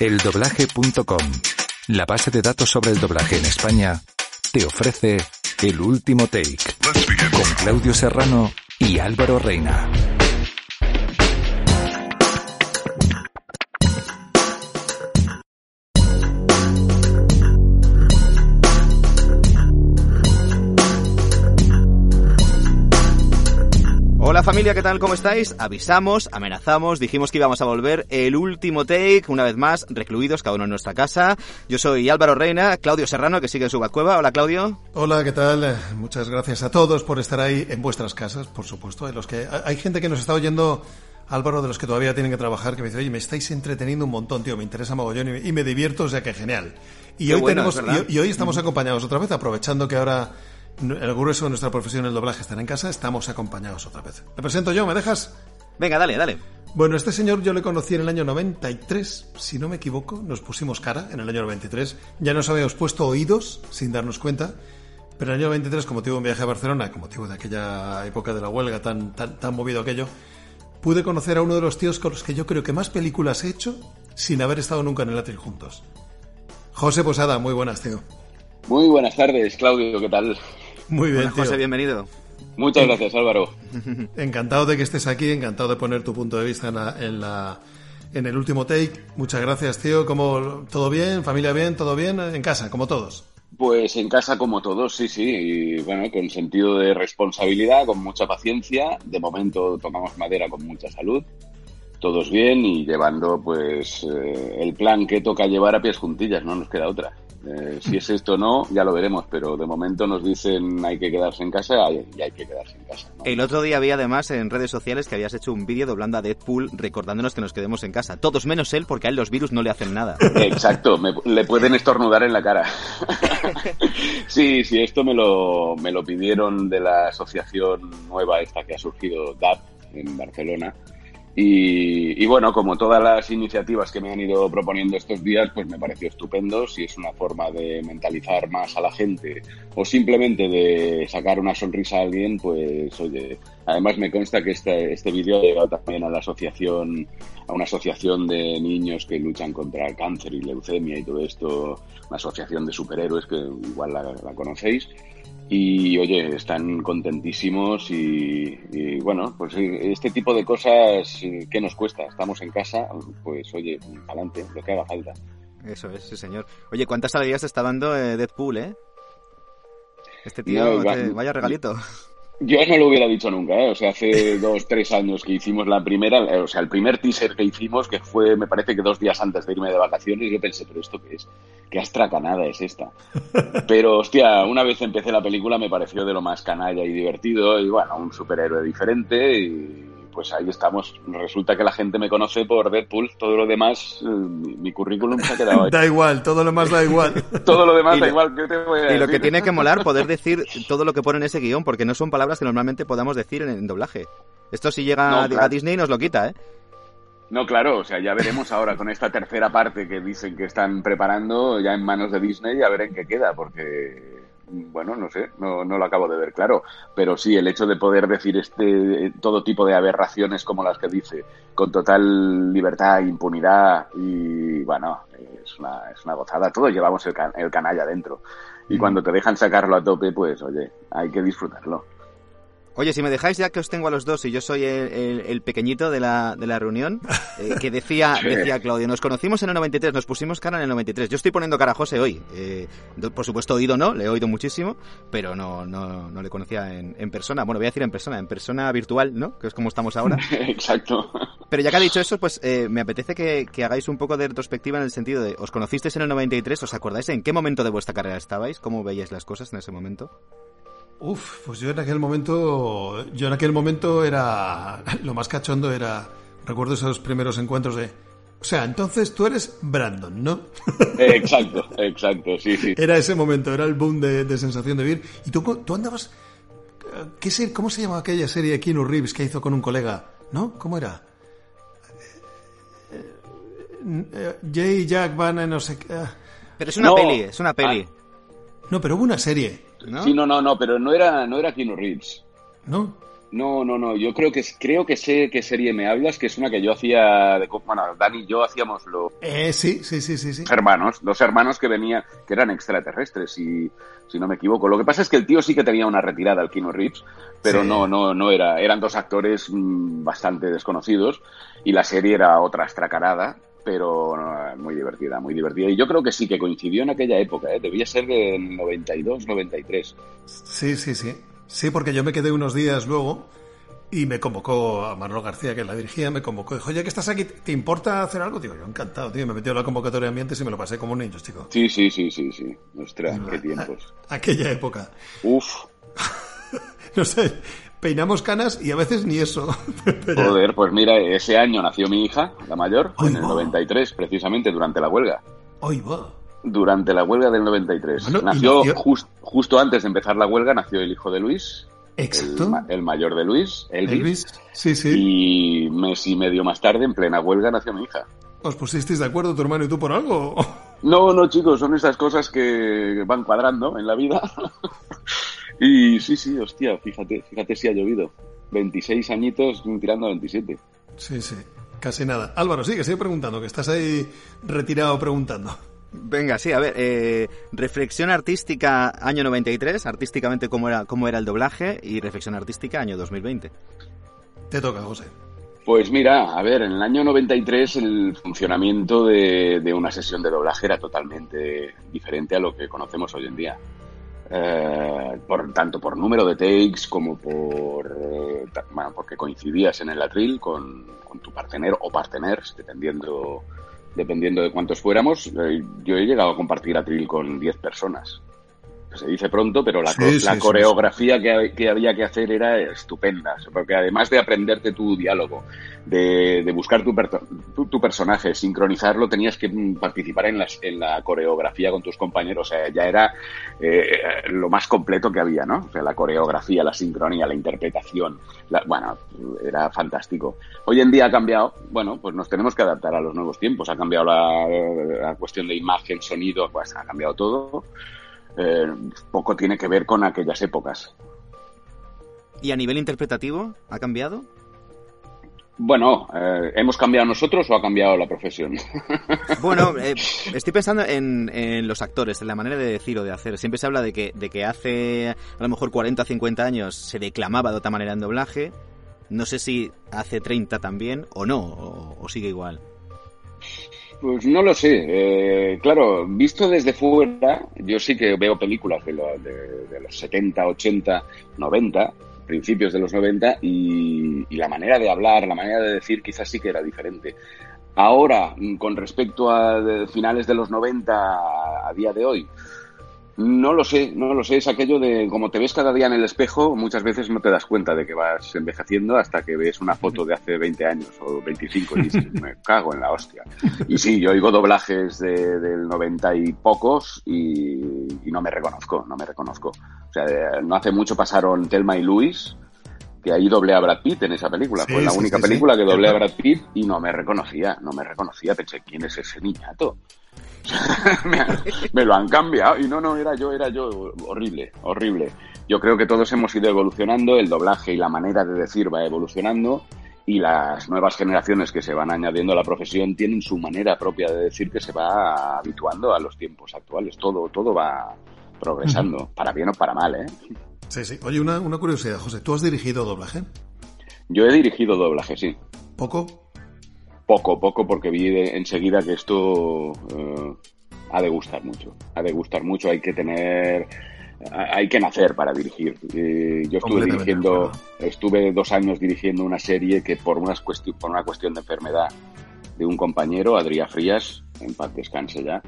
Eldoblaje.com, la base de datos sobre el doblaje en España, te ofrece el último take con Claudio Serrano y Álvaro Reina. Hola familia, ¿qué tal? ¿Cómo estáis? Avisamos, amenazamos, dijimos que íbamos a volver el último take, una vez más, recluidos cada uno en nuestra casa. Yo soy Álvaro Reina, Claudio Serrano, que sigue en su cueva. Hola Claudio. Hola, ¿qué tal? Eh, Muchas gracias a todos por estar ahí en vuestras casas, por supuesto. En los que hay gente que nos está oyendo, Álvaro, de los que todavía tienen que trabajar, que me dice, oye, me estáis entreteniendo un montón, tío, me interesa mogollón y me, y me divierto, o sea que genial. Y Qué hoy bueno, tenemos, y, y hoy estamos acompañados otra vez, aprovechando que ahora el grueso de nuestra profesión, el doblaje, estará en casa, estamos acompañados otra vez. Me presento yo, ¿me dejas? Venga, dale, dale. Bueno, este señor yo le conocí en el año 93, si no me equivoco, nos pusimos cara en el año 93, ya nos habíamos puesto oídos sin darnos cuenta, pero en el año 93, como motivo de un viaje a Barcelona, con motivo de aquella época de la huelga tan, tan, tan movido aquello, pude conocer a uno de los tíos con los que yo creo que más películas he hecho sin haber estado nunca en el atril juntos. José Posada, muy buenas, tío. Muy buenas tardes, Claudio, ¿qué tal? Muy bien, tío. José, bienvenido. Muchas gracias, Álvaro. Encantado de que estés aquí, encantado de poner tu punto de vista en, la, en, la- en el último take. Muchas gracias, tío. ¿Cómo, ¿Todo bien? ¿Familia bien? ¿Todo bien? En casa, como todos. Pues en casa como todos, sí, sí, y bueno, con sentido de responsabilidad, con mucha paciencia. De momento tomamos madera con mucha salud, todos bien y llevando pues eh, el plan que toca llevar a pies juntillas, no nos queda otra. Eh, si es esto o no, ya lo veremos, pero de momento nos dicen hay que quedarse en casa y hay que quedarse en casa. ¿no? El otro día había además en redes sociales que habías hecho un vídeo doblando a Deadpool recordándonos que nos quedemos en casa. Todos menos él porque a él los virus no le hacen nada. Exacto, me- le pueden estornudar en la cara. sí, sí, esto me lo, me lo pidieron de la asociación nueva esta que ha surgido, DAP, en Barcelona. Y, bueno, como todas las iniciativas que me han ido proponiendo estos días, pues me pareció estupendo. Si es una forma de mentalizar más a la gente o simplemente de sacar una sonrisa a alguien, pues oye, además me consta que este, este vídeo ha llegado también a la asociación, a una asociación de niños que luchan contra el cáncer y leucemia y todo esto, una asociación de superhéroes que igual la conocéis. Y oye, están contentísimos y, y, bueno, pues sí, este tipo de cosas, eh, ¿qué nos cuesta? Estamos en casa, pues oye, adelante, lo que haga falta. Eso es, sí señor. Oye, ¿cuántas alegrías te está dando eh, Deadpool, eh? Este tío, No, va- te- vaya regalito. Yo no lo hubiera dicho nunca, ¿eh? O sea, hace dos, tres años que hicimos la primera, o sea, el primer teaser que hicimos, que fue, me parece que dos días antes de irme de vacaciones, yo pensé, pero ¿esto qué es? ¿Qué astracanada es esta? Pero, hostia, una vez empecé la película me pareció de lo más canalla y divertido, y bueno, un superhéroe diferente, y pues ahí estamos. Resulta que la gente me conoce por Deadpool, todo lo demás, eh, mi, mi currículum se ha quedado ahí. Da igual, todo lo más da igual. Todo lo demás Y da lo- igual, ¿qué te voy a Y lo que tiene que molar, poder decir todo lo que pone en ese guion, porque no son palabras que normalmente podamos decir en, en doblaje. Esto si llega No, a- a claro. Disney nos lo quita, ¿eh? No, claro, o sea, ya veremos ahora con esta tercera parte que dicen que están preparando ya en manos de Disney, a ver en qué queda, porque, bueno, no sé, no, no lo acabo de ver claro, pero sí, el hecho de poder decir este todo tipo de aberraciones como las que dice, con total libertad, impunidad y, bueno, es una, es una gozada, todos llevamos el, can- el canalla dentro. Y cuando te dejan sacarlo a tope, pues, oye, hay que disfrutarlo. Oye, si me dejáis ya que os tengo a los dos y yo soy el, el- el pequeñito de la, de la reunión, eh, que decía, decía Claudio, nos conocimos en el 93, nos pusimos cara en el 93. Yo estoy poniendo cara a José hoy. Eh, por supuesto, oído no, le he oído muchísimo, pero no, no, no le conocía en, en persona. Bueno, voy a decir en persona, en persona virtual, ¿no? Que es como estamos ahora. Exacto. Pero ya que ha dicho eso, pues eh, me apetece que, que hagáis un poco de retrospectiva en el sentido de, ¿os conocisteis en el 93? ¿Os acordáis en qué momento de vuestra carrera estabais? ¿Cómo veíais las cosas en ese momento? Uf, pues yo en aquel momento, yo en aquel momento era, lo más cachondo era, recuerdo esos primeros encuentros de, O sea, entonces tú eres Brandon, ¿no? Exacto, exacto, sí, sí. Era ese momento, era el boom de, sensación de vivir. ¿Y tú, tú andabas... ¿qué ser, ¿Cómo se llama aquella serie de Keanu Reeves que hizo con un colega? ¿No? ¿Cómo era? Jay, Jack, Van, no sé qué... Ah. Pero es una peli, es una peli. Ah. No, pero hubo una serie. ¿No? Sí, no, no, no, pero no era, no era Keanu Reeves. ¿No? No, no, no. Yo creo que creo que sé qué serie me hablas, que es una que yo hacía de bueno, Dani y yo hacíamos los eh, sí, sí, sí, sí, sí. hermanos, dos hermanos que venían, que eran extraterrestres, si, si no me equivoco. Lo que pasa es que el tío sí que tenía una retirada, al Kino Reeves, pero no, no, no era. Eran dos actores mm, bastante desconocidos y la serie era otra estracarada, pero muy divertida, muy divertida. Y yo creo que sí que coincidió en aquella época, ¿eh? debía ser del 92, 93. Sí, sí, sí. Sí, porque yo me quedé unos días luego y me convocó a Manolo García, que la dirigía, me convocó. Dijo, oye, que estás aquí, ¿te importa hacer algo? Digo, yo encantado, tío. Me metió la convocatoria de ambientes y me lo pasé como un niño, chico. Sí, sí, sí, sí, sí. Ostras, qué tiempos. aquella época. Uf. no sé, peinamos canas y a veces ni eso. Joder, pues mira, ese año nació mi hija, la mayor, en el 93, precisamente durante la huelga. Ay, va durante la huelga del 93. nació, justo antes de empezar la huelga, nació el hijo de Luis. Exacto. El, mayor de Luis, Elvis. Elvis. Sí, sí. Y mes y medio más tarde, en plena huelga, nació mi hija. ¿Os pusisteis de acuerdo tu hermano y tú por algo? No, no, chicos, son esas cosas que van cuadrando en la vida. y sí, sí, hostia, fíjate, fíjate si ha llovido. 26 añitos tirando a 27. Sí, sí, casi nada. Álvaro, sigue, sigue preguntando, que estás ahí retirado preguntando. Venga, sí, a ver, eh, reflexión artística año 93, artísticamente cómo era, cómo era el doblaje y reflexión artística año 2020. Te toca, José. Pues mira, a ver, en el año 93 el funcionamiento de, una sesión de doblaje era totalmente diferente a lo que conocemos hoy en día. Eh, por tanto por número de takes como por eh, bueno, porque coincidías en el atril con, con tu partener o parteners, dependiendo dependiendo de cuántos fuéramos, eh, yo he llegado a compartir atril con 10 personas se dice pronto, pero la, coreografía que, había que hacer era estupenda, porque además de aprenderte tu diálogo, de, buscar tu, tu, personaje, sincronizarlo, tenías que participar en, en la coreografía con tus compañeros, o sea, ya era eh, lo más completo que había, ¿no? O sea, la coreografía, la sincronía, la interpretación, bueno, era fantástico. Hoy en día ha cambiado, bueno, pues nos tenemos que adaptar a los nuevos tiempos, ha cambiado la, la cuestión de imagen, sonido, pues ha cambiado todo eh, poco tiene que ver con aquellas épocas. ¿Y a nivel interpretativo ha cambiado? Bueno, eh, ¿hemos cambiado nosotros o ha cambiado la profesión? bueno, eh, estoy pensando en, los actores, en la manera de decir o de hacer. Siempre se habla de que, de que hace a lo mejor 40 o 50 años se declamaba de otra manera en doblaje. No sé si hace 30 también o no, o sigue igual. Pues no lo sé. Eh, claro, visto desde fuera, yo sí que veo películas de, de, los 70, 80, 90, principios de los 90, y, la manera de hablar, la manera de decir quizás sí que era diferente. Ahora, con respecto a finales de los 90 a día de hoy, no lo sé, no lo sé. Es aquello de como te ves cada día en el espejo, muchas veces no te das cuenta de que vas envejeciendo hasta que ves una foto de hace 20 años o 25 y dices, me cago en la hostia. Y sí, yo oigo doblajes de, del 90 y pocos y, no me reconozco, no me reconozco. O sea, no hace mucho pasaron Telma y Luis, que ahí doblé a Brad Pitt en esa película. Fue la única película que doblé a Brad Pitt y no me reconocía, no me reconocía. Pensé, ¿quién es ese niñato? me, lo han cambiado y no, no, era yo, era yo, horrible, horrible. Yo creo que todos hemos ido evolucionando, el doblaje y la manera de decir va evolucionando y las nuevas generaciones que se van añadiendo a la profesión tienen su manera propia de decir que se va habituando a los tiempos actuales. Todo, todo va progresando, para bien o para mal, ¿eh? Sí, sí. Oye, una, una curiosidad, José, ¿tú has dirigido doblaje? Yo he dirigido doblaje, sí. ¿Poco? Poco, poco, porque vi enseguida que esto eh, ha de gustar mucho. Ha de gustar mucho, hay que tener hay que nacer para dirigir. yo estuve dirigiendo, estuve dos años dirigiendo una serie que por, unas por una cuestión de enfermedad de un compañero, Adrián Frías, en paz descanse ya,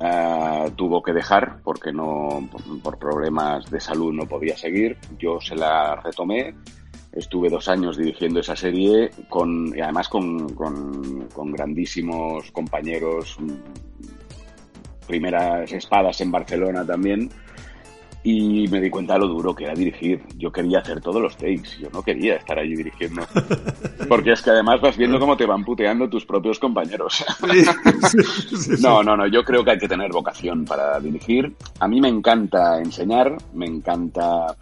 eh, tuvo que dejar porque no, por problemas de salud no podía seguir. Yo se la retomé Estuve dos años dirigiendo esa serie con, y además con, con grandísimos compañeros, mm, primeras espadas en Barcelona también, y me di cuenta de lo duro que era dirigir. Yo quería hacer todos los takes, yo no quería estar allí dirigiendo. Porque es que además vas viendo cómo te van puteando tus propios compañeros. no, no, no, yo creo que hay que tener vocación para dirigir. A mí me encanta enseñar, me encanta,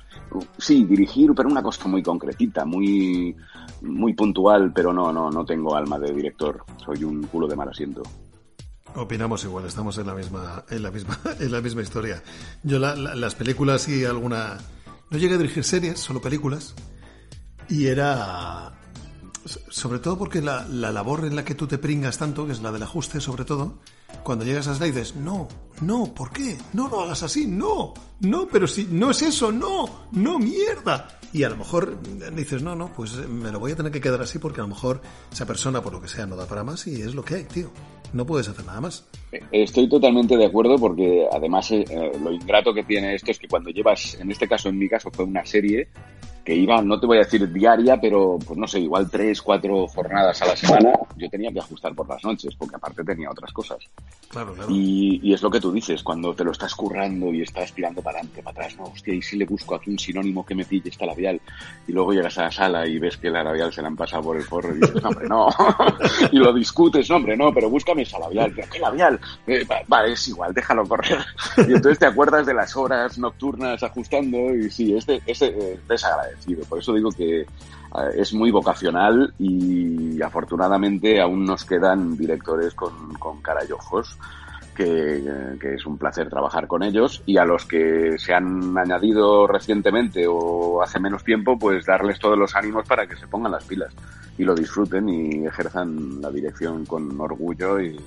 sí, dirigir, pero una cosa muy concretita, muy, muy puntual, pero no, no, no tengo alma de director. Soy un culo de mal asiento. Opinamos igual, estamos en la misma, en la misma, en la misma historia. Yo las películas y alguna. No llegué a dirigir series, solo películas. Y era. Sobre todo porque la, la labor en la que tú te pringas tanto, que es la del ajuste, sobre todo, cuando llegas a esa dices, no, no, ¿por qué? No lo hagas así, no, no, pero si no es eso, no, no, mierda. Y a lo mejor dices, no, no, pues me lo voy a tener que quedar así porque a lo mejor esa persona, por lo que sea, no da para más y es lo que hay, tío. No puedes hacer nada más. Estoy totalmente de acuerdo porque además eh, lo ingrato que tiene esto es que cuando llevas, en este caso, en mi caso, fue una serie que iba, no te voy a decir diaria, pero pues no sé, igual tres, cuatro jornadas a la semana, yo tenía que ajustar por las noches, porque aparte tenía otras cosas. Claro, claro. Y, y es lo que tú dices, cuando te lo estás currando y estás tirando para adelante, para atrás, no, hostia, y si le busco aquí un sinónimo que me pille esta labial, y luego llegas a la sala y ves que la labial se la han pasado por el forro y dices, hombre, no, y lo discutes, hombre, no, pero búscame esa labial, ¿qué labial? Eh, vale, es igual, déjalo correr. Y entonces te acuerdas de las horas nocturnas ajustando y sí, es, de, es eh, desagradable por eso digo que eh, es muy vocacional y afortunadamente aún nos quedan directores con, con cara y ojos. Que, es un placer trabajar con ellos y a los que se han añadido recientemente o hace menos tiempo, pues darles todos los ánimos para que se pongan las pilas y lo disfruten y ejerzan la dirección con orgullo y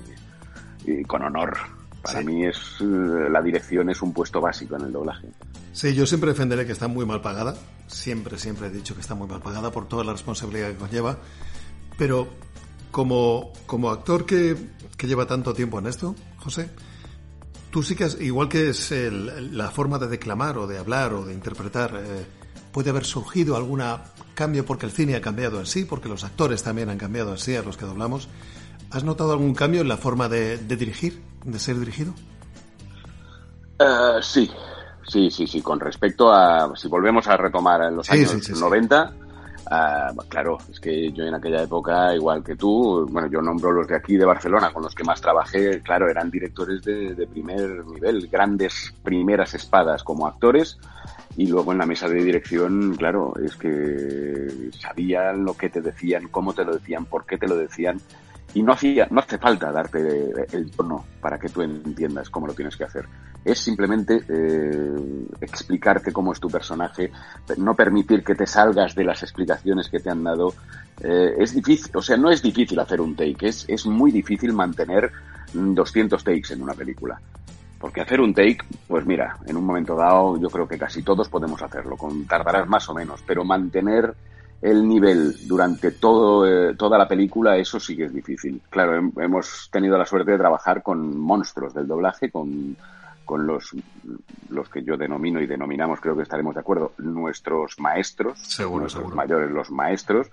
con honor. Para mí es eh, la dirección es un puesto básico en el doblaje. Sí, yo siempre defenderé que está muy mal pagada. Siempre, siempre he dicho que está muy mal pagada por toda la responsabilidad que conlleva. Pero como, como actor que, que lleva tanto tiempo en esto, José, tú sí que, has, igual que es la forma de declamar o de hablar o de interpretar, eh, puede haber surgido algún cambio porque el cine ha cambiado en sí, porque los actores también han cambiado en sí a los que doblamos. ¿Has notado algún cambio en la forma de, dirigir, de ser dirigido? Eh, sí, sí, sí, sí. Con respecto a, si volvemos a retomar en los años 90, eh, claro, es que yo en aquella época, igual que tú, bueno, yo nombro los de aquí de Barcelona, con los que más trabajé, claro, eran directores de, de primer nivel, grandes primeras espadas como actores, y luego en la mesa de dirección, claro, es que sabían lo que te decían, cómo te lo decían, por qué te lo decían, y no hacía, no hace falta darte el tono para que tú entiendas cómo lo tienes que hacer. Es simplemente eh, explicarte cómo es tu personaje, no permitir que te salgas de las explicaciones que te han dado. Eh, es difícil, o sea, no es difícil hacer un take, es, es muy difícil mantener 200 takes en una película. Porque hacer un take, pues mira, en un momento dado yo creo que casi todos podemos hacerlo, con, tardarás más o menos, pero mantener el nivel durante todo, eh, toda la película, eso sí que es difícil. Claro, hemos tenido la suerte de trabajar con monstruos del doblaje, con, con los, los que yo denomino y denominamos, creo que estaremos de acuerdo, nuestros maestros, seguro, nuestros mayores, los maestros.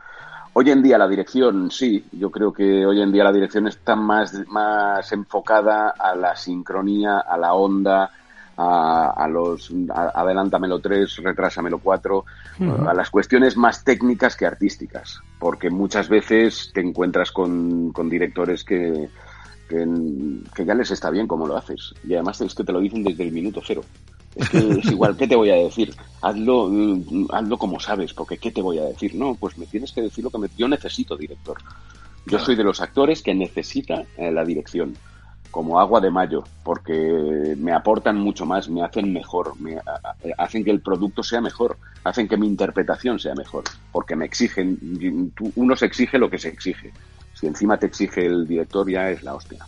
Hoy en día la dirección, sí, yo creo que hoy en día la dirección está más, más enfocada a la sincronía, a la onda, a, los adelántamelo 3, retrásamelo 4, a las cuestiones más técnicas que artísticas, porque muchas veces te encuentras con, directores que, que, ya les está bien como lo haces. Y además es que te lo dicen desde el minuto cero. Es que es igual, ¿qué te voy a decir? Hazlo, hazlo como sabes, porque ¿qué te voy a decir? No, pues me tienes que decir lo que me... Yo necesito director. Yo soy de los actores que necesita eh, la dirección como agua de mayo, porque me aportan mucho más, me hacen mejor, me hacen que el producto sea mejor, hacen que mi interpretación sea mejor, porque me exigen, uno se exige lo que se exige. Si encima te exige el director ya es la hostia.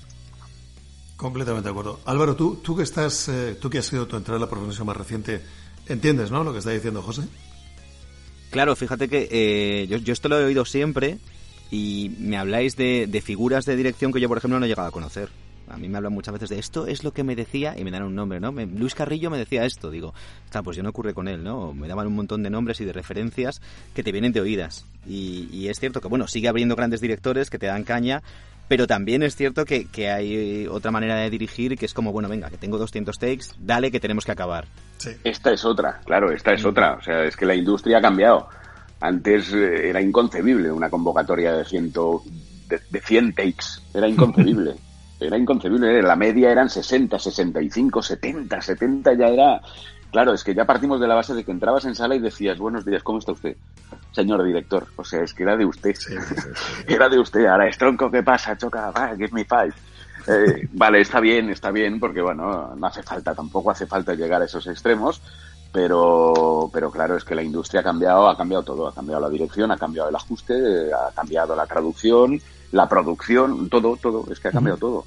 Completamente de acuerdo. Álvaro, tú, tú que estás, eh, tú que has sido tu entrada a la profesión más reciente, entiendes, ¿no? Lo que está diciendo José. Claro, fíjate que eh, yo, yo, esto lo he oído siempre y me habláis de, de figuras de dirección que yo, por ejemplo, no he llegado a conocer. A mí me hablan muchas veces de esto es lo que me decía y me dan un nombre, ¿no? Luis Carrillo me decía esto, digo, está, pues yo no ocurre con él, ¿no? Me daban un montón de nombres y de referencias que te vienen de oídas. Y, es cierto que, bueno, sigue habiendo grandes directores que te dan caña, pero también es cierto que, que, hay otra manera de dirigir que es como, bueno, venga, que tengo 200 takes, dale que tenemos que acabar. Esta es otra, claro, esta es mm. otra. O sea, es que la industria ha cambiado. Antes eh, era inconcebible una convocatoria de, ciento, de, de 100 takes, era inconcebible. era inconcebible. La media eran 60, 65, 70, 70 ya era... Claro, es que ya partimos de la base de que entrabas en sala y decías, buenos días, ¿cómo está usted? Señor director. O sea, es que era de usted. era de usted. Ahora es tronco, ¿qué pasa? Choca, va, give me five. Eh, vale, está bien, está bien, porque bueno, no hace falta, tampoco hace falta llegar a esos extremos, pero, pero claro, es que la industria ha cambiado, ha cambiado todo, ha cambiado la dirección, ha cambiado el ajuste, ha cambiado la traducción, la producción, todo, todo, es que ha cambiado todo.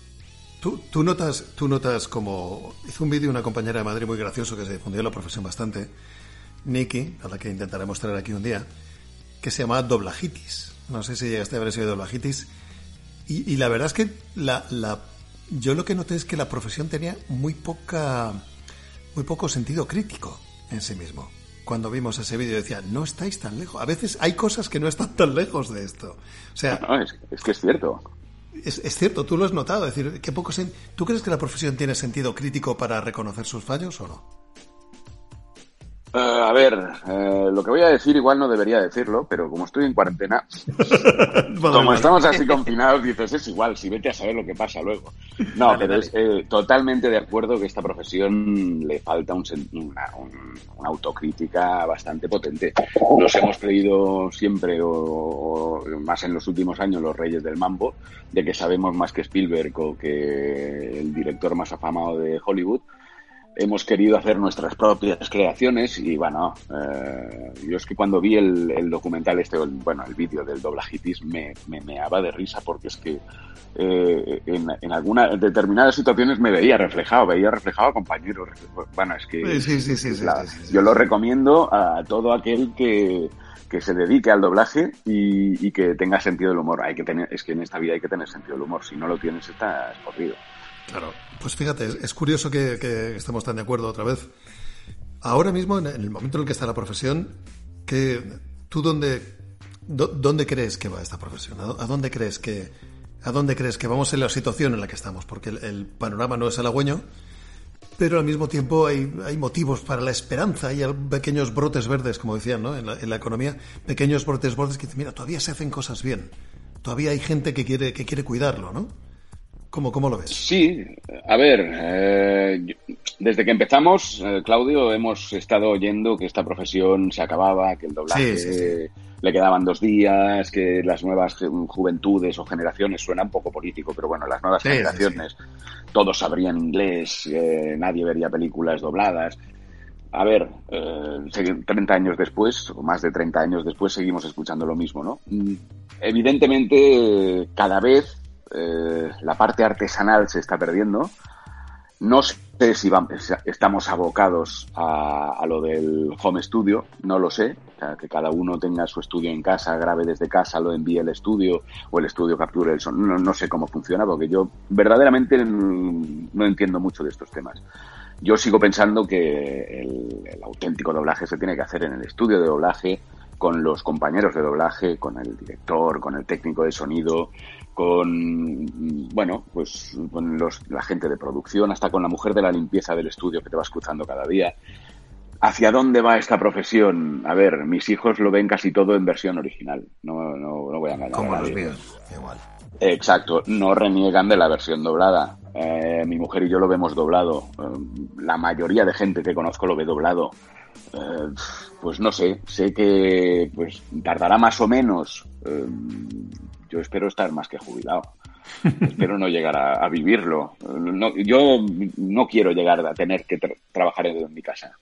Tú, tú, notas, tú notas como hizo un vídeo una compañera de Madrid muy gracioso que se difundió en la profesión bastante, Nikki, a la que intentaré mostrar aquí un día, que se llama doblajitis. No sé si llegaste a haber sido doblajitis. Y, y, la verdad es que la, la, yo lo que noté es que la profesión tenía muy poca, muy poco sentido crítico en sí mismo cuando vimos ese vídeo decía, no estáis tan lejos. A veces hay cosas que no están tan lejos de esto. O sea, es, que es cierto. Es, cierto, tú lo has notado. Es decir, que poco ¿Tú crees que la profesión tiene sentido crítico para reconocer sus fallos o no? Eh, a ver, eh, lo que voy a decir igual no debería decirlo, pero como estoy en cuarentena, como estamos así confinados, dices, es igual, si vete a saber lo que pasa luego. No, pero es eh, totalmente de acuerdo que esta profesión le falta un, una, autocrítica bastante potente. Nos hemos creído siempre, o, más en los últimos años, los reyes del mambo, de que sabemos más que Spielberg o que el director más afamado de Hollywood hemos querido hacer nuestras propias creaciones y bueno, eh, yo es que cuando vi el, documental este, bueno, el vídeo del doblajitis me, me meaba de risa porque es que eh, en, en algunas determinadas situaciones me veía reflejado, veía reflejado a compañeros. Bueno, es que yo lo recomiendo a todo aquel que, que se dedique al doblaje y, y, que tenga sentido del humor. Hay que tener, es que en esta vida hay que tener sentido del humor. Si no lo tienes, estás jodido. Claro, pues fíjate, es curioso que, estemos tan de acuerdo otra vez. Ahora mismo, en el momento en el que está la profesión, que ¿tú dónde, dónde crees que va esta profesión? ¿A dónde crees que, a dónde crees que vamos en la situación en la que estamos? Porque el, panorama no es halagüeño, pero al mismo tiempo hay, hay, motivos para la esperanza, hay pequeños brotes verdes, como decían, ¿no? En la, en la, economía, pequeños brotes verdes que dicen, mira, todavía se hacen cosas bien, todavía hay gente que quiere, que quiere cuidarlo, ¿no? ¿Cómo, cómo lo ves? Sí, a ver, eh, desde que empezamos, eh, Claudio, hemos estado oyendo que esta profesión se acababa, que el doblaje le quedaban dos días, que las nuevas juventudes o generaciones, suena un poco político, pero bueno, las nuevas generaciones, todos sabrían inglés, eh, nadie vería películas dobladas. A ver, 30 años después, o más de 30 años después, seguimos escuchando lo mismo, ¿no? Mm, evidentemente, cada vez eh, la parte artesanal se está perdiendo. No sé si estamos abocados a, lo del home studio, no lo sé. que cada uno tenga su estudio en casa, grabe desde casa, lo envíe al estudio o el estudio capture el sonido. No, sé cómo funciona porque yo verdaderamente no entiendo mucho de estos temas. Yo sigo pensando que el auténtico doblaje se tiene que hacer en el estudio de doblaje, con los compañeros de doblaje, con el director, con el técnico de sonido, con, bueno, pues con los, la gente de producción, hasta con la mujer de la limpieza del estudio que te vas cruzando cada día. ¿Hacia dónde va esta profesión? A ver, mis hijos lo ven casi todo en versión original. No, no, no voy a engañar. Como los míos, igual. Exacto, no reniegan de la versión doblada. Eh, mi mujer y yo lo vemos doblado. Eh, la mayoría de gente que conozco lo ve doblado. Eh, pues no sé, sé que pues tardará más o menos. Yo espero estar más que jubilado. espero no llegar a, vivirlo. yo no quiero llegar a tener que trabajar en mi casa.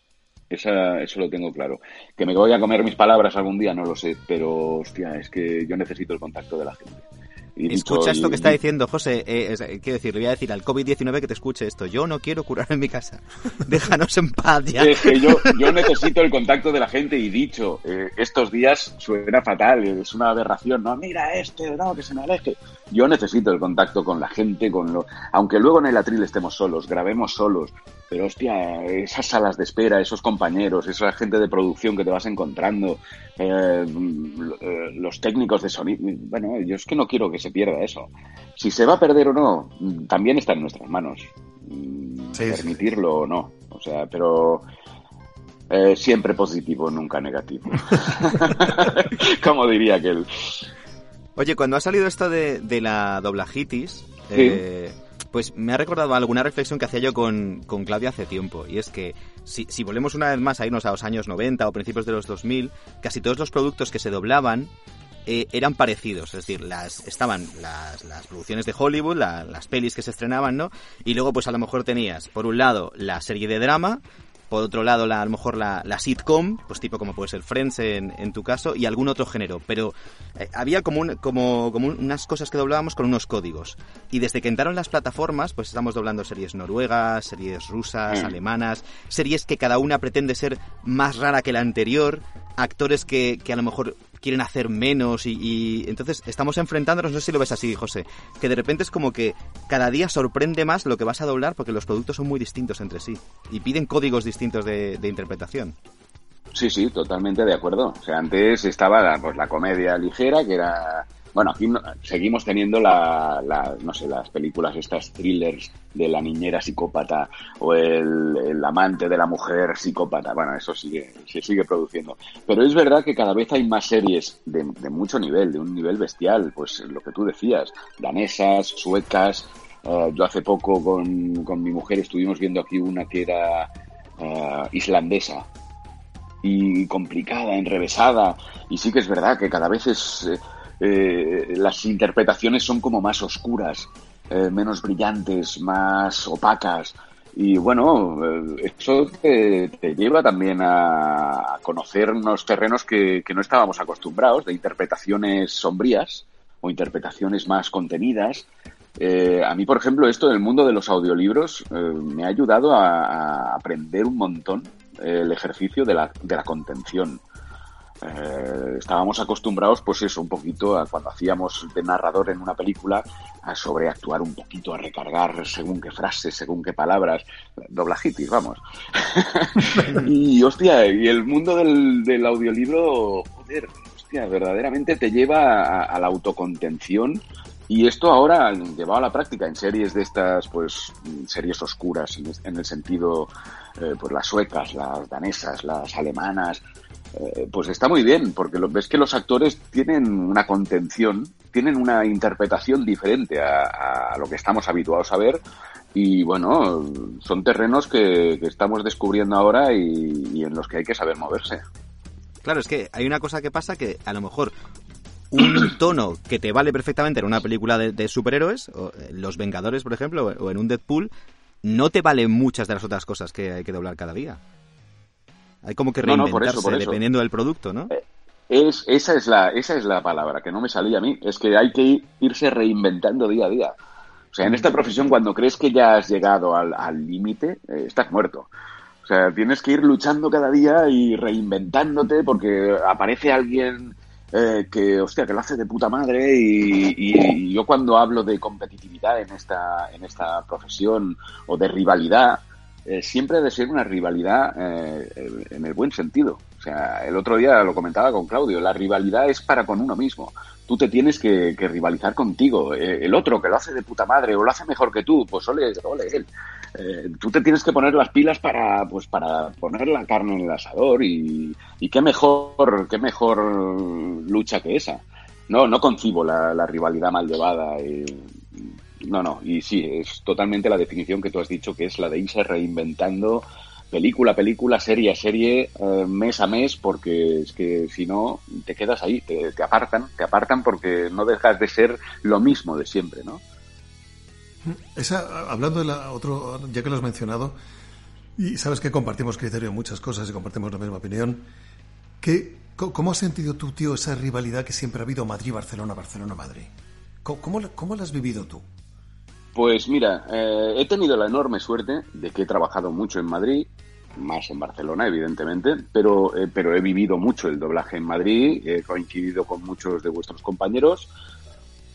Esa, eso lo tengo claro. Que me voy a comer mis palabras algún día, no lo sé, pero hostia, es que yo necesito el contacto de la gente. Escucha esto que está diciendo José. Eh, quiero decir, le voy a decir al COVID-19 que te escuche esto. Yo no quiero curar en mi casa. Déjanos en paz ya. Es que yo, yo necesito el contacto de la gente y dicho, eh, estos días suena fatal, es una aberración. No, mira este, no, que se me aleje. Yo necesito el contacto con la gente, con lo, aunque luego en el atril estemos solos, grabemos solos, pero hostia, esas salas de espera, esos compañeros, esa gente de producción que te vas encontrando, eh, los técnicos de sonido, bueno, yo es que no quiero que se pierda eso. Si se va a perder o no, también está en nuestras manos. Mm, permitirlo o no. O sea, pero eh, siempre positivo, nunca negativo. Como diría aquel. Oye, cuando ha salido esto de, la doblajitis, eh, pues me ha recordado alguna reflexión que hacía yo con, Claudia hace tiempo. Y es que si, si, volvemos una vez más a irnos a los años 90 o principios de los 2000, casi todos los productos que se doblaban eh, eran parecidos, es decir, las estaban las, las producciones de Hollywood, las pelis que se estrenaban, ¿no? Y luego pues a lo mejor tenías, por un lado, la serie de drama, por otro lado, la, a lo mejor la, la, sitcom, pues tipo como puede ser Friends en, en tu caso, y algún otro género. Pero eh, había como, un, como, como unas cosas que doblábamos con unos códigos. Y desde que entraron las plataformas, pues estamos doblando series noruegas, series rusas, mm. alemanas, series que cada una pretende ser más rara que la anterior, actores que, que a lo mejor quieren hacer menos y, entonces estamos enfrentándonos, no sé si lo ves así, José, que de repente es como que cada día sorprende más lo que vas a doblar porque los productos son muy distintos entre sí y piden códigos distintos de, de interpretación. Sí, sí, totalmente de acuerdo. O sea, antes estaba la, pues, la comedia ligera, que era bueno, aquí seguimos teniendo la, no sé, las películas, estas thrillers de la niñera psicópata o el, amante de la mujer psicópata. Bueno, eso sigue, se sigue produciendo. Pero es verdad que cada vez hay más series de, mucho nivel, de un nivel bestial. Pues lo que tú decías, danesas, suecas. Eh, yo hace poco con, con, mi mujer estuvimos viendo aquí una que era eh, islandesa y complicada, enrevesada. Y sí que es verdad que cada vez es... Eh, las interpretaciones son como más oscuras, eh, menos brillantes, más opacas. Y bueno, eh, eso te, lleva también a conocer unos terrenos que, no estábamos acostumbrados, de interpretaciones sombrías o interpretaciones más contenidas. a mí, por ejemplo, esto del mundo de los audiolibros me ha ayudado a, aprender un montón el ejercicio de la, de la contención. Eh, estábamos acostumbrados, pues eso, un poquito a cuando hacíamos de narrador en una película, a sobreactuar un poquito, a recargar según qué frases, según qué palabras, doblajitis, vamos. y hostia, y el mundo del, audiolibro, joder, hostia, verdaderamente te lleva a, la autocontención. Y esto ahora, llevado a la práctica en series de estas, pues, series oscuras, en, el sentido, eh, pues las suecas, las danesas, las alemanas, eh, pues está muy bien, porque lo, ves que los actores tienen una contención, tienen una interpretación diferente a, lo que estamos habituados a ver. Y bueno, son terrenos que, estamos descubriendo ahora y, en los que hay que saber moverse. Claro, es que hay una cosa que pasa que a lo mejor un tono que te vale perfectamente en una película de, superhéroes, o Los Vengadores, por ejemplo, o en un Deadpool, no te vale muchas de las otras cosas que hay que doblar cada día. Hay como que reinventarse dependiendo del producto, ¿no? Eh, es, esa, es la, esa es la palabra que no me salía a mí. Es que hay que irse reinventando día a día. O sea, en esta profesión, cuando crees que ya has llegado al límite, eh, estás muerto. O sea, tienes que ir luchando cada día y reinventándote porque aparece alguien eh, que, hostia, que lo hace de puta madre y, y, yo cuando hablo de competitividad en esta, en esta profesión o de rivalidad, eh, siempre ha de ser una rivalidad eh, en el buen sentido. O sea, el otro día lo comentaba con Claudio, la rivalidad es para con uno mismo. Tú te tienes que, rivalizar contigo. Eh, el otro que lo hace de puta madre o lo hace mejor que tú, pues ole, ole él. tú te tienes que poner las pilas para, pues, para poner la carne en el asador y, y qué mejor, qué mejor lucha que esa. No, no concibo la, rivalidad mal llevada. No, no, y sí, es totalmente la definición que tú has dicho, que es la de irse reinventando película a película, serie a serie, eh, mes a mes, porque es que si no, te quedas ahí, te, apartan, te apartan porque no dejas de ser lo mismo de siempre, ¿no? Esa, hablando de la otro, ya que lo has mencionado, y sabes que compartimos criterio en muchas cosas y compartimos la misma opinión, ¿qué, ¿cómo has sentido tú, tío, esa rivalidad que siempre ha habido Madrid-Barcelona, Barcelona-Madrid? ¿Cómo, cómo, cómo la has vivido tú? Pues mira, eh, he tenido la enorme suerte de que he trabajado mucho en Madrid, más en Barcelona, evidentemente, pero, eh, pero he vivido mucho el doblaje en Madrid, he coincidido con muchos de vuestros compañeros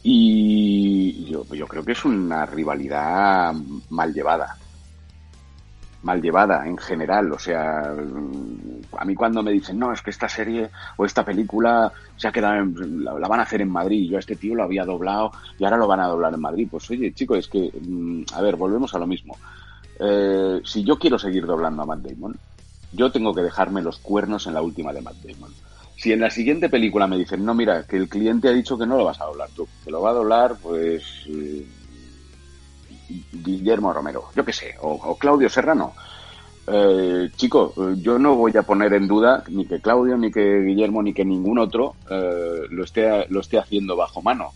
Y yo, yo creo que es una rivalidad mal llevada mal llevada en general. O sea, a mí cuando me dicen, no, es que esta serie o esta película se ha quedado, la, van a hacer en Madrid, yo a este tío lo había doblado y ahora lo van a doblar en Madrid. Pues oye, chico, es que, mm, a ver, volvemos a lo mismo. Eh, si yo quiero seguir doblando a Matt Damon, yo tengo que dejarme los cuernos en la última de Matt Damon. Si en la siguiente película me dicen, no, mira, que el cliente ha dicho que no lo vas a doblar tú, que lo va a doblar, pues eh, Guillermo Romero, yo qué sé, o, Claudio Serrano. Eh, chico, yo no voy a poner en duda ni que Claudio, ni que Guillermo, ni que ningún otro eh, lo, esté, lo esté haciendo bajo mano.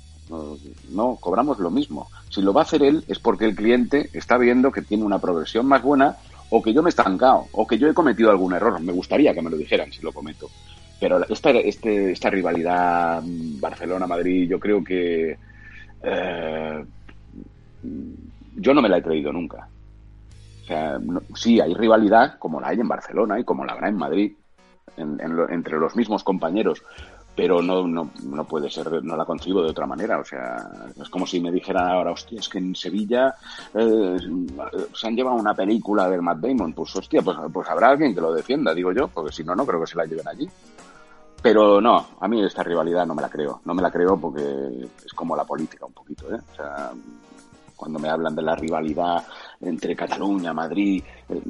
No, cobramos lo mismo. Si lo va a hacer él es porque el cliente está viendo que tiene una progresión más buena o que yo me he estancado o que yo he cometido algún error. Me gustaría que me lo dijeran si lo cometo. Pero esta, este, esta rivalidad Barcelona-Madrid yo creo que... Eh, yo no me la he creído nunca. O sea, sí, hay rivalidad como la hay en Barcelona y como la habrá en Madrid, entre los mismos compañeros, pero no, no, no puede ser, no la concibo de otra manera. O sea, es como si me dijeran ahora, hostia, es que en Sevilla eh, se han llevado una película del Matt Damon. Pues hostia, pues, pues habrá alguien que lo defienda, digo yo, porque si no, no creo que se la lleven allí. Pero no, a mí esta rivalidad no me la creo. No me la creo porque es como la política un poquito, ¿eh? O sea, cuando me hablan de la rivalidad entre Cataluña, Madrid, eh,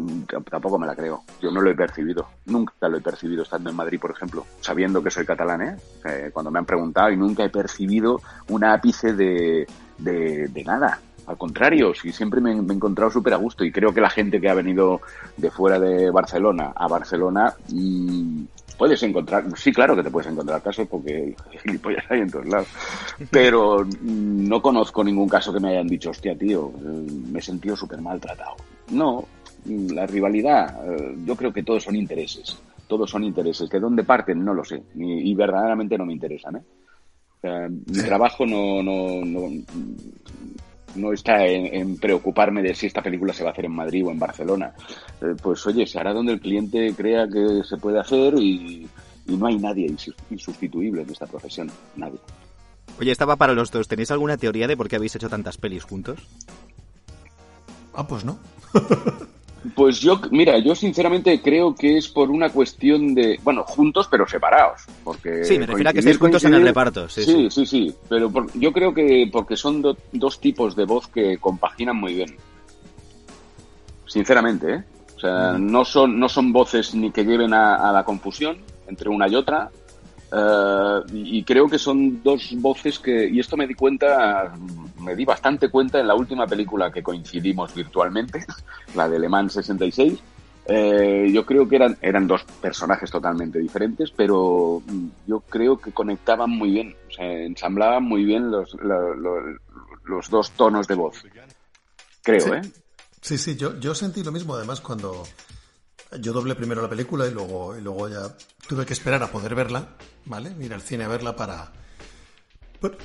tampoco me la creo. Yo no lo he percibido, nunca lo he percibido estando en Madrid, por ejemplo, sabiendo que soy catalán, ¿eh? eh cuando me han preguntado y nunca he percibido un ápice de, de, nada. Al contrario, sí, siempre me, he encontrado súper a gusto y creo que la gente que ha venido de fuera de Barcelona a Barcelona mm, puedes encontrar, sí, claro que te puedes encontrar casos porque gilipollas hay en todos lados, pero no conozco ningún caso que me hayan dicho, hostia, tío, me he sentido súper maltratado. No, la rivalidad, eh, yo creo que todos son intereses, todos son intereses. ¿De dónde parten? No lo sé, y, verdaderamente no me interesan, ¿eh? mi trabajo no, no, no, no está en, preocuparme de si esta película se va a hacer en Madrid o en Barcelona. Eh, pues oye, se hará donde el cliente crea que se puede hacer y, no hay nadie insustituible en esta profesión, nadie. Oye, estaba para los dos. ¿Tenéis alguna teoría de por qué habéis hecho tantas pelis juntos? Ah, pues no. Pues yo, mira, yo sinceramente creo que es por una cuestión de, bueno, juntos pero separados, porque sí, me refiero a que estéis juntos en el reparto. Sí, sí, sí, pero yo creo que porque son dos tipos de voz que compaginan muy bien. Sinceramente, ¿eh? O sea, no son no son voces ni que lleven a la confusión entre una y otra, Uh, y creo que son dos voces que, y esto me di cuenta, me di bastante cuenta en la última película que coincidimos virtualmente, la de Le Mans 66. Eh, yo creo que eran, eran dos personajes totalmente diferentes, pero yo creo que conectaban muy bien, o sea, ensamblaban muy bien los, los, dos tonos de voz. Creo, ¿eh? Sí, sí, yo, yo sentí lo mismo además cuando, yo doblé primero la película y luego, y luego ya tuve que esperar a poder verla, ¿vale? Ir al cine a verla para...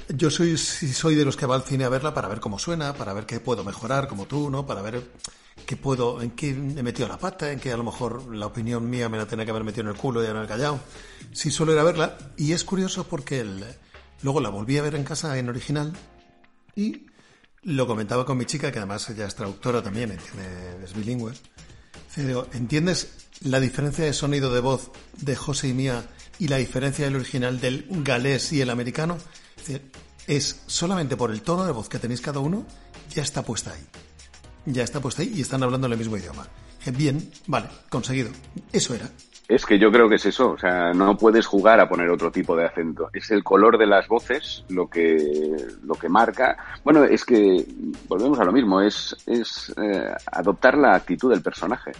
Yo soy, soy de los que va al cine a verla para ver cómo suena, para ver qué puedo mejorar, como tú, ¿no? Para ver qué puedo, en qué he metido la pata, en qué a lo mejor la opinión mía me la tenía que haber metido en el culo y he callado. Sí suelo ir a verla y es curioso porque el, luego la volví a ver en casa en original y lo comentaba con mi chica, que además ella es traductora también, es bilingüe. ¿Entiendes la diferencia de sonido de voz de José y Mía y la diferencia del original del galés y el americano? Es, solamente por el tono de voz que tenéis cada uno, ya está puesta ahí. Ya está puesta ahí y están hablando el mismo idioma. Bien, vale, conseguido. Eso era. Es que yo creo que es eso, o sea, no puedes jugar a poner otro tipo de acento. Es el color de las voces lo que, lo que marca. Bueno, es que volvemos a lo mismo, es, es eh, adoptar la actitud del personaje.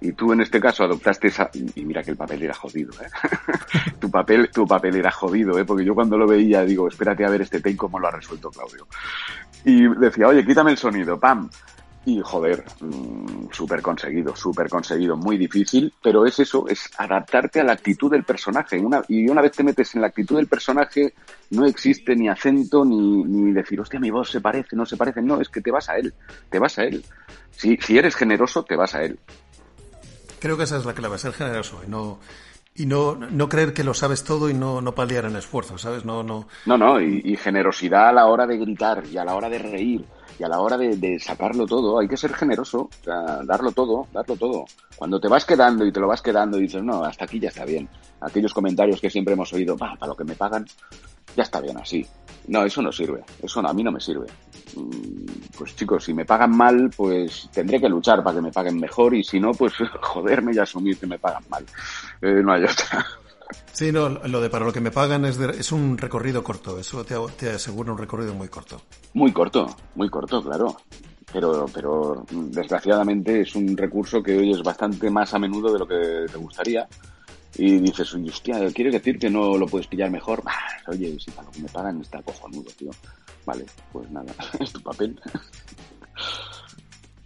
Y tú en este caso adoptaste esa, y mira que el papel era jodido, ¿eh? tu papel, tu papel era jodido, ¿eh? Porque yo cuando lo veía digo, espérate a ver este take cómo lo ha resuelto Claudio. Y decía, oye, quítame el sonido, pam. Y joder, mm, súper conseguido, súper conseguido, muy difícil, pero es eso, es adaptarte a la actitud del personaje. Y una vez te metes en la actitud del personaje, no existe ni acento ni, ni decir, hostia, mi voz se parece, no se parece. No, es que te vas a él, te vas a él. Si, si eres generoso, te vas a él. Creo que esa es la clave, ser generoso y no, y no, no creer que lo sabes todo y no, no paliar en esfuerzo, ¿sabes? No, no. No, no, y, generosidad a la hora de gritar y a la hora de reír y a la hora de, sacarlo todo. Hay que ser generoso, o sea, darlo todo, darlo todo. Cuando te vas quedando y te lo vas quedando y dices, no, hasta aquí ya está bien. Aquellos comentarios que siempre hemos oído, para lo que me pagan, ya está bien así. No, eso no sirve. Eso a mí no me sirve. Mm, pues chicos, si me pagan mal, pues tendré que luchar para que me paguen mejor y si no, pues joderme y asumir que me pagan mal. Eh, no hay otra. Sí, no, lo de para lo que me pagan es, es un recorrido corto, eso te, te aseguro un recorrido muy corto. Muy corto, muy corto, claro. Pero, pero desgraciadamente es un recurso que hoy es bastante más a menudo de lo que te gustaría y dices, hostia, ¿quieres decir que no lo puedes pillar mejor? oye, si para lo que me pagan está cojonudo, tío. Vale, pues nada, es tu papel.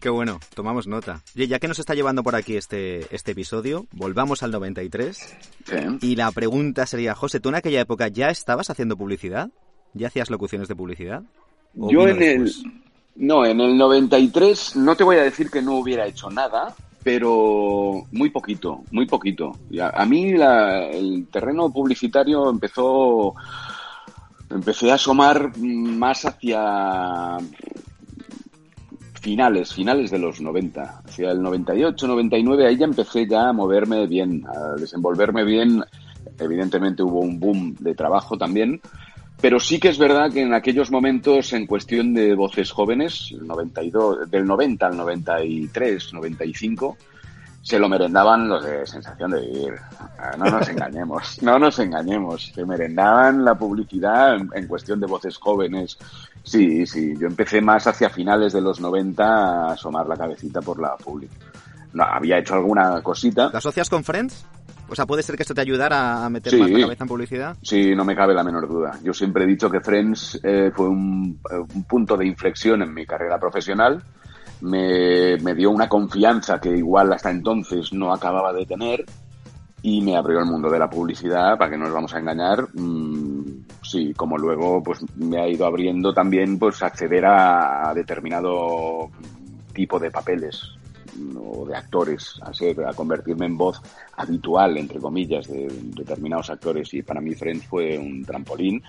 Qué bueno, tomamos nota. Ya que nos está llevando por aquí este, este episodio, volvamos al 93. Sí. Y la pregunta sería, José, ¿tú en aquella época ya estabas haciendo publicidad? ¿Ya hacías locuciones de publicidad? Yo en el... No, en el 93 no te voy a decir que no hubiera hecho nada, pero muy poquito, muy poquito. A, mí el terreno publicitario empezó, empecé a asomar más hacia finales, finales de los 90, hacia el 98, 99, ahí ya empecé ya a moverme bien, a desenvolverme bien. Evidentemente hubo un boom de trabajo también, pero sí que es verdad que en aquellos momentos, en cuestión de voces jóvenes, el 92, del 90 al 93, 95, se lo merendaban los de sensación de vivir. Ah, no nos engañemos, no nos engañemos. Se merendaban la publicidad en, cuestión de voces jóvenes. Sí, sí, yo empecé más hacia finales de los 90 a asomar la cabecita por la publicidad. No, había hecho alguna cosita. ¿La asocias con Friends? O sea, ¿puede ser que esto te ayudara a meter más la cabeza en publicidad? Sí, no me cabe la menor duda. Yo siempre he dicho que Friends eh, fue un, punto de inflexión en mi carrera profesional. Me, dio una confianza que igual hasta entonces no acababa de tener y me abrió el mundo de la publicidad, para que no nos vamos a engañar. Mm, sí, como luego pues me ha ido abriendo también pues acceder a determinado tipo de papeles o de actores, así, a convertirme en voz habitual, entre comillas, de determinados actores. Y para mí Friends fue un trampolín,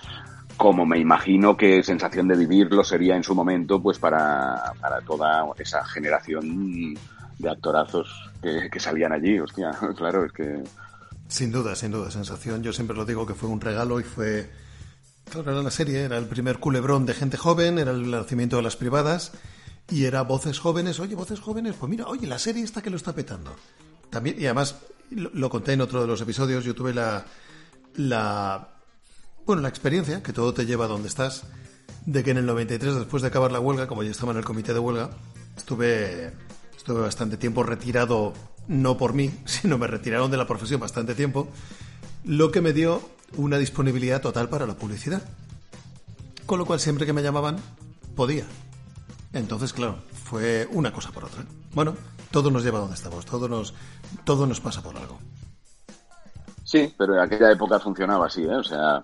como me imagino que Sensación de Vivir lo sería en su momento, pues para, para toda esa generación de actorazos que, que salían allí. Hostia, claro, es que... Sin duda, sin duda, Sensación, yo siempre lo digo que fue un regalo y fue... Claro, era la serie, era el primer culebrón de gente joven, era el nacimiento de las privadas y era voces jóvenes, oye, voces jóvenes, pues mira, oye, la serie está que lo está petando. También, y además, lo, conté en otro de los episodios, yo tuve la, la, bueno, la experiencia, que todo te lleva a donde estás, de que en el 93, después de acabar la huelga, como ya estaba en el comité de huelga, estuve, estuve bastante tiempo retirado, no por mí, sino me retiraron de la profesión bastante tiempo, lo que me dio una disponibilidad total para la publicidad. Con lo cual, siempre que me llamaban, podía. Entonces, claro, fue una cosa por otra. Bueno, todo nos lleva a donde estamos, todo nos, todo nos pasa por algo. Sí, pero en aquella época funcionaba así, ¿eh? O sea,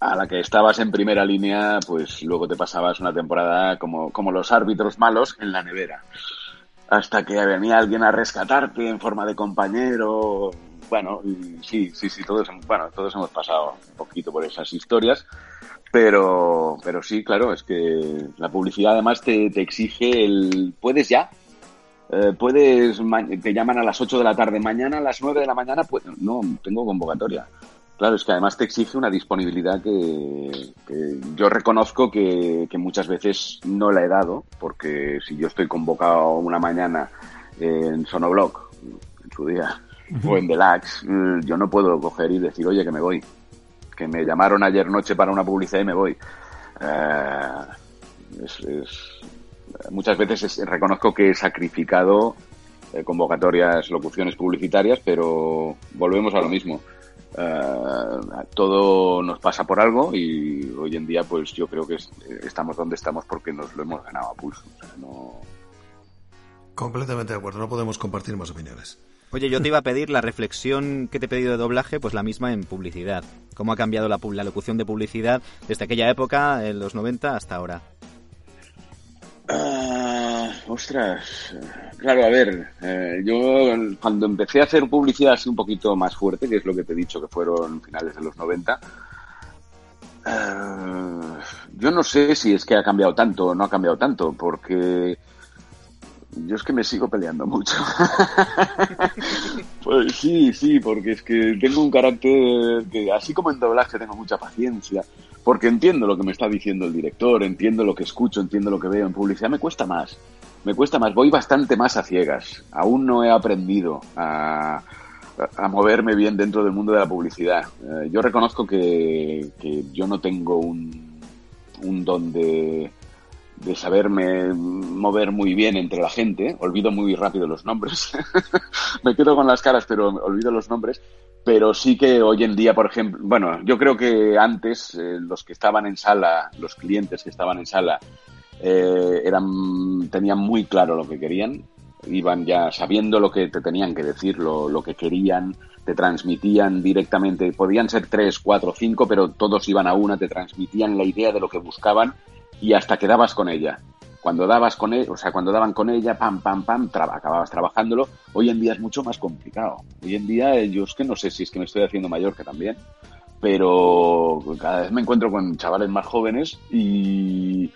a la que estabas en primera línea, pues luego te pasabas una temporada como, como los árbitros malos en la nevera. Hasta que venía alguien a rescatarte en forma de compañero. Bueno, sí, sí, sí, todos, bueno, todos hemos pasado un poquito por esas historias. Pero, pero sí, claro, es que la publicidad además te, te exige el puedes ya. Eh, puedes, te llaman a las 8 de la tarde, mañana a las 9 de la mañana, pues no, tengo convocatoria. Claro, es que además te exige una disponibilidad que, que yo reconozco que, que, muchas veces no la he dado, porque si yo estoy convocado una mañana en Sonoblock, en su día, o en Delax, yo no puedo coger y decir, oye, que me voy que me llamaron ayer noche para una publicidad y me voy. Eh, muchas veces reconozco que he sacrificado eh, convocatorias, locuciones publicitarias, pero volvemos a lo mismo. Eh, todo nos pasa por algo y hoy en día pues yo creo que estamos donde estamos porque nos lo hemos ganado a pulso. Completamente de acuerdo, no podemos compartir más opiniones. Oye, yo te iba a pedir la reflexión que te he pedido de doblaje, pues la misma en publicidad. ¿Cómo ha cambiado la, locución de publicidad desde aquella época, en los 90, hasta ahora? Uh, Ostras, claro, a ver, eh, yo cuando empecé a hacer publicidad así un poquito más fuerte, que es lo que te he dicho que fueron finales de los 90, eh, yo no sé si es que ha cambiado tanto o no ha cambiado tanto, porque yo es que me sigo peleando mucho. pues sí, sí, porque es que tengo un carácter que, así como en doblaje tengo mucha paciencia, porque entiendo lo que me está diciendo el director, entiendo lo que escucho, entiendo lo que veo en publicidad, me cuesta más. Me cuesta más, voy bastante más a ciegas. Aún no he aprendido a, a moverme bien dentro del mundo de la publicidad. Eh, yo reconozco que, yo no tengo un, un don de, de saberme mover muy bien entre la gente. Olvido muy rápido los nombres. Me quedo con las caras, pero olvido los nombres. Pero sí que hoy en día, por ejemplo, bueno, yo creo que antes eh, los que estaban en sala, los clientes que estaban en sala, eh, eran, tenían muy claro lo que querían iban ya sabiendo lo que te tenían que decir, lo, lo que querían, te transmitían directamente, podían ser tres, cuatro, cinco, pero todos iban a una, te transmitían la idea de lo que buscaban y hasta quedabas con ella. Cuando dabas con ella, o sea, cuando daban con ella, pam, pam, pam, acababas trabajándolo. Hoy en día es mucho más complicado. Hoy en día yo es que no sé si es que me estoy haciendo mayor que también, pero cada vez me encuentro con chavales más jóvenes y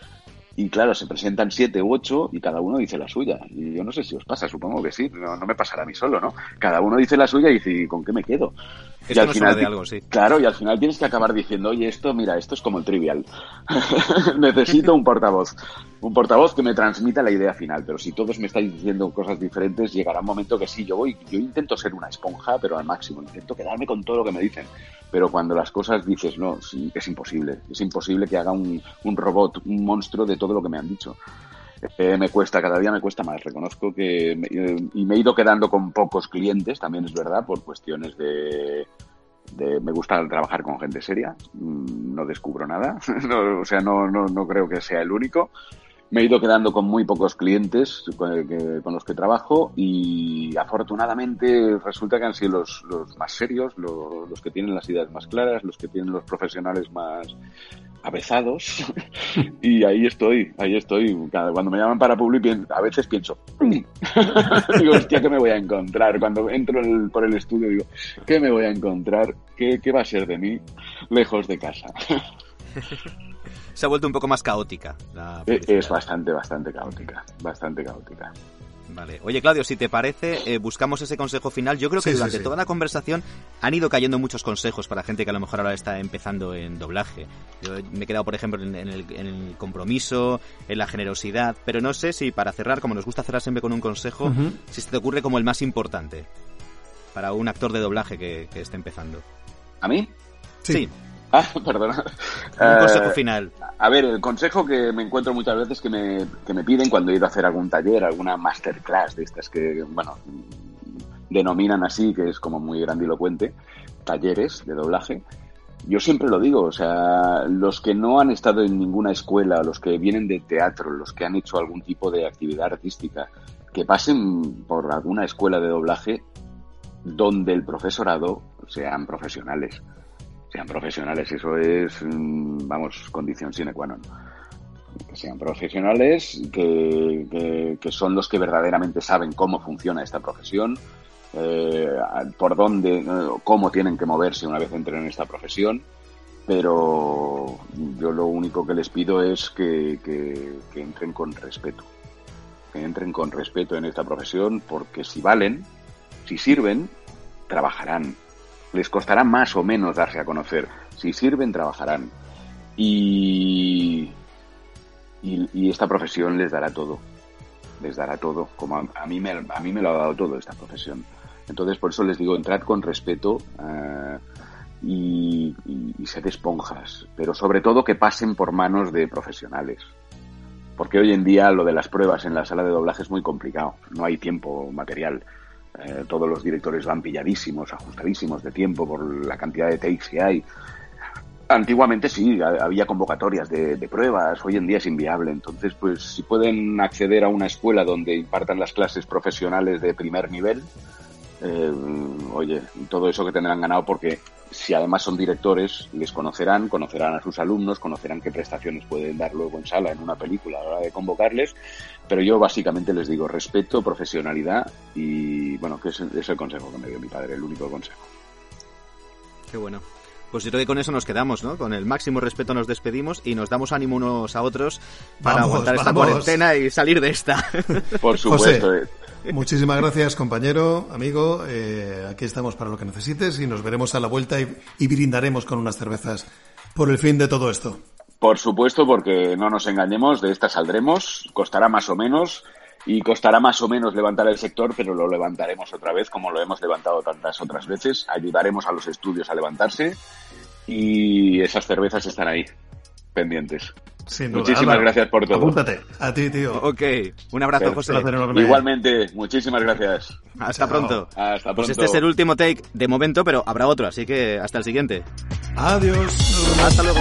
y claro, se presentan siete u ocho y cada uno dice la suya. Y yo no sé si os pasa, supongo que sí, no, me pasará a mí solo, ¿no? Cada uno dice la suya y dice, ¿con qué me quedo? y al final, de algo, sí. Claro, y al final tienes que acabar diciendo, oye, esto, mira, esto es como el trivial. Necesito un portavoz. Un portavoz que me transmita la idea final. Pero si todos me estáis diciendo cosas diferentes, llegará un momento que sí, yo voy, yo intento ser una esponja, pero al máximo. Intento quedarme con todo lo que me dicen. Pero cuando las cosas dices, no, es imposible. Es imposible que haga un, un robot, un monstruo de todo lo que me han dicho. Eh, me cuesta, cada día me cuesta más. Reconozco que y me he ido quedando con pocos clientes, también es verdad, por cuestiones de, me gusta trabajar con gente seria, mm, no descubro nada, o sea, no, no, no creo que sea el único. Me he ido quedando con muy pocos clientes con, los que trabajo y afortunadamente resulta que han sido los, los más serios, los, los, que tienen las ideas más claras, los que tienen los profesionales más, avezados y ahí estoy, ahí estoy. Cuando me llaman para Publi, a veces pienso, digo, hostia, ¿qué me voy a encontrar? Cuando entro por el estudio digo, ¿qué me voy a encontrar? ¿Qué, qué va a ser de mí lejos de casa? Se ha vuelto un poco más caótica. La es bastante, bastante caótica, bastante caótica. Vale. Oye, Claudio, si te parece, eh, buscamos ese consejo final. Yo creo que durante toda la conversación han ido cayendo muchos consejos para gente que a lo mejor ahora está empezando en doblaje. Yo me he quedado, por ejemplo, en, el, compromiso, en la generosidad, pero no sé si para cerrar, como nos gusta cerrar siempre con un consejo, si se te ocurre como el más importante para un actor de doblaje que, esté empezando. ¿A mí? sí. Ah, perdona. Un consejo eh, final. A ver, el consejo que me encuentro muchas veces que me, que me piden cuando he ido a hacer algún taller, alguna masterclass de estas que, bueno, denominan así, que es como muy grandilocuente, talleres de doblaje. Yo siempre lo digo, o sea, los que no han estado en ninguna escuela, los que vienen de teatro, los que han hecho algún tipo de actividad artística, que pasen por alguna escuela de doblaje donde el profesorado sean profesionales sean profesionales, eso es, mm, vamos, condición sine qua non. Que sean profesionales, que, que, son los que verdaderamente saben cómo funciona esta profesión, eh, por dónde, eh, cómo tienen que moverse una vez entren en esta profesión, pero yo lo único que les pido es que, que, entren con respeto, que entren con respeto en esta profesión, porque si valen, si sirven, trabajarán, les costará más o menos darse a conocer. Si sirven, trabajarán. Y, y, esta profesión les dará todo. Les dará todo, como a, mí me, a mí me lo ha dado todo esta profesión. Entonces, por eso les digo, entrad con respeto eh, y, y, sed esponjas, pero sobre todo que pasen por manos de profesionales. Porque hoy en día lo de las pruebas en la sala de doblaje es muy complicado, no hay tiempo material. Eh, todos los directores van pilladísimos, ajustadísimos de tiempo por la cantidad de takes que hay. Antiguamente sí, había convocatorias de, pruebas, hoy en día es inviable. Entonces, pues si pueden acceder a una escuela donde impartan las clases profesionales de primer nivel, eh, oye, todo eso que tendrán ganado porque si además son directores, les conocerán, conocerán a sus alumnos, conocerán qué prestaciones pueden dar luego en sala en una película a la hora de convocarles Pero yo básicamente les digo respeto, profesionalidad y bueno, que es, es el consejo que me dio mi padre, el único consejo. Qué bueno. Pues yo creo que con eso nos quedamos, ¿no? Con el máximo respeto nos despedimos y nos damos ánimo unos a otros para Vamos, aguantar esta cuarentena y salir de esta. Por supuesto. eh. Muchísimas gracias, compañero, amigo. Eh, aquí estamos para lo que necesites y nos veremos a la vuelta y, y brindaremos con unas cervezas por el fin de todo esto. Por supuesto, porque no nos engañemos, de esta saldremos, costará más o menos y costará más o menos levantar el sector, pero lo levantaremos otra vez como lo hemos levantado tantas otras veces. Ayudaremos a los estudios a levantarse y esas cervezas están ahí, pendientes. Sin duda. Muchísimas Álvaro, gracias por todo. Apúntate. A ti, tío. ok, un abrazo, José. Igualmente, muchísimas gracias. Hasta Chao. pronto. Hasta pronto. Pues este es el último take de momento, pero habrá otro, así que hasta el siguiente. Adiós. Hasta luego.